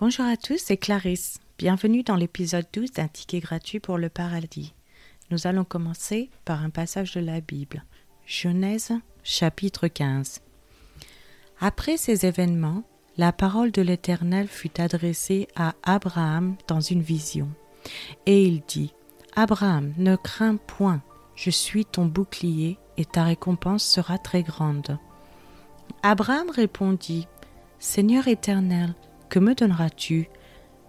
Bonjour à tous, c'est Clarisse. Bienvenue dans l'épisode 12 d'un ticket gratuit pour le paradis. Nous allons commencer par un passage de la Bible. Genèse chapitre 15. Après ces événements, la parole de l'Éternel fut adressée à Abraham dans une vision. Et il dit, Abraham, ne crains point, je suis ton bouclier et ta récompense sera très grande. Abraham répondit, Seigneur éternel, que me donneras-tu?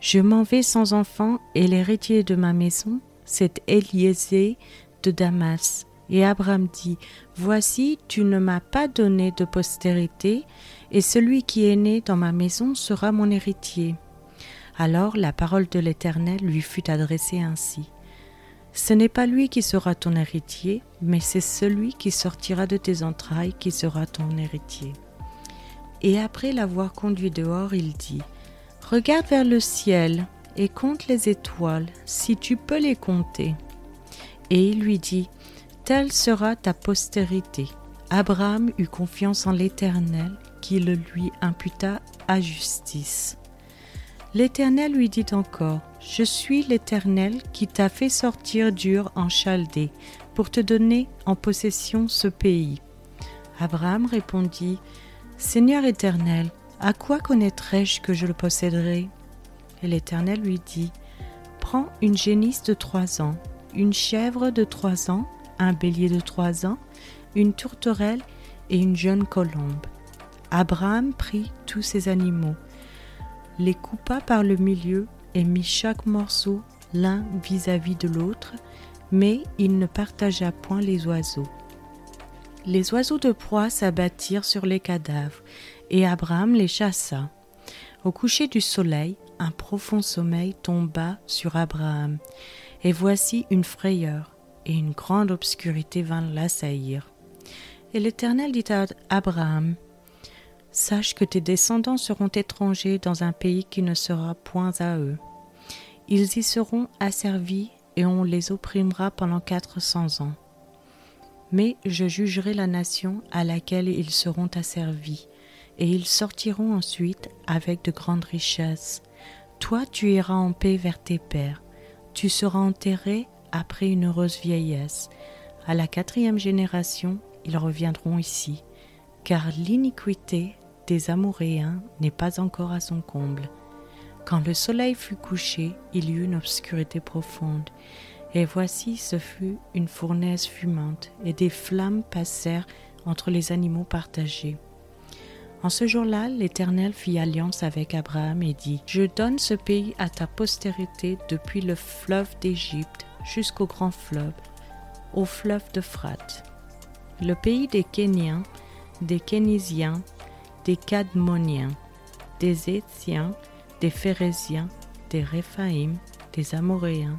Je m'en vais sans enfant, et l'héritier de ma maison, c'est Eliezer de Damas. Et Abraham dit, Voici, tu ne m'as pas donné de postérité, et celui qui est né dans ma maison sera mon héritier. Alors la parole de l'Éternel lui fut adressée ainsi. Ce n'est pas lui qui sera ton héritier, mais c'est celui qui sortira de tes entrailles qui sera ton héritier. Et après l'avoir conduit dehors, il dit, Regarde vers le ciel et compte les étoiles, si tu peux les compter. Et il lui dit, Telle sera ta postérité. Abraham eut confiance en l'Éternel, qui le lui imputa à justice. L'Éternel lui dit encore, Je suis l'Éternel qui t'a fait sortir d'Ur en Chaldée, pour te donner en possession ce pays. Abraham répondit, Seigneur éternel, à quoi connaîtrais-je que je le posséderai? Et l'Éternel lui dit, Prends une génisse de trois ans, une chèvre de trois ans, un bélier de trois ans, une tourterelle et une jeune colombe. Abraham prit tous ces animaux, les coupa par le milieu et mit chaque morceau l'un vis-à-vis de l'autre, mais il ne partagea point les oiseaux. Les oiseaux de proie s'abattirent sur les cadavres, et Abraham les chassa. Au coucher du soleil, un profond sommeil tomba sur Abraham, et voici une frayeur, et une grande obscurité vint l'assaillir. Et l'Éternel dit à Abraham, Sache que tes descendants seront étrangers dans un pays qui ne sera point à eux. Ils y seront asservis et on les opprimera pendant quatre cents ans mais je jugerai la nation à laquelle ils seront asservis, et ils sortiront ensuite avec de grandes richesses. Toi tu iras en paix vers tes pères, tu seras enterré après une heureuse vieillesse. À la quatrième génération, ils reviendront ici, car l'iniquité des Amoréens n'est pas encore à son comble. Quand le soleil fut couché, il y eut une obscurité profonde, et voici ce fut une fournaise fumante, et des flammes passèrent entre les animaux partagés. En ce jour-là, l'Éternel fit alliance avec Abraham et dit, Je donne ce pays à ta postérité depuis le fleuve d'Égypte jusqu'au grand fleuve, au fleuve d'Euphrate. Le pays des Kéniens, des Kénisiens, des Cadmoniens, des Éthiens, des Phérésiens, des Réphaïm, des Amoréens,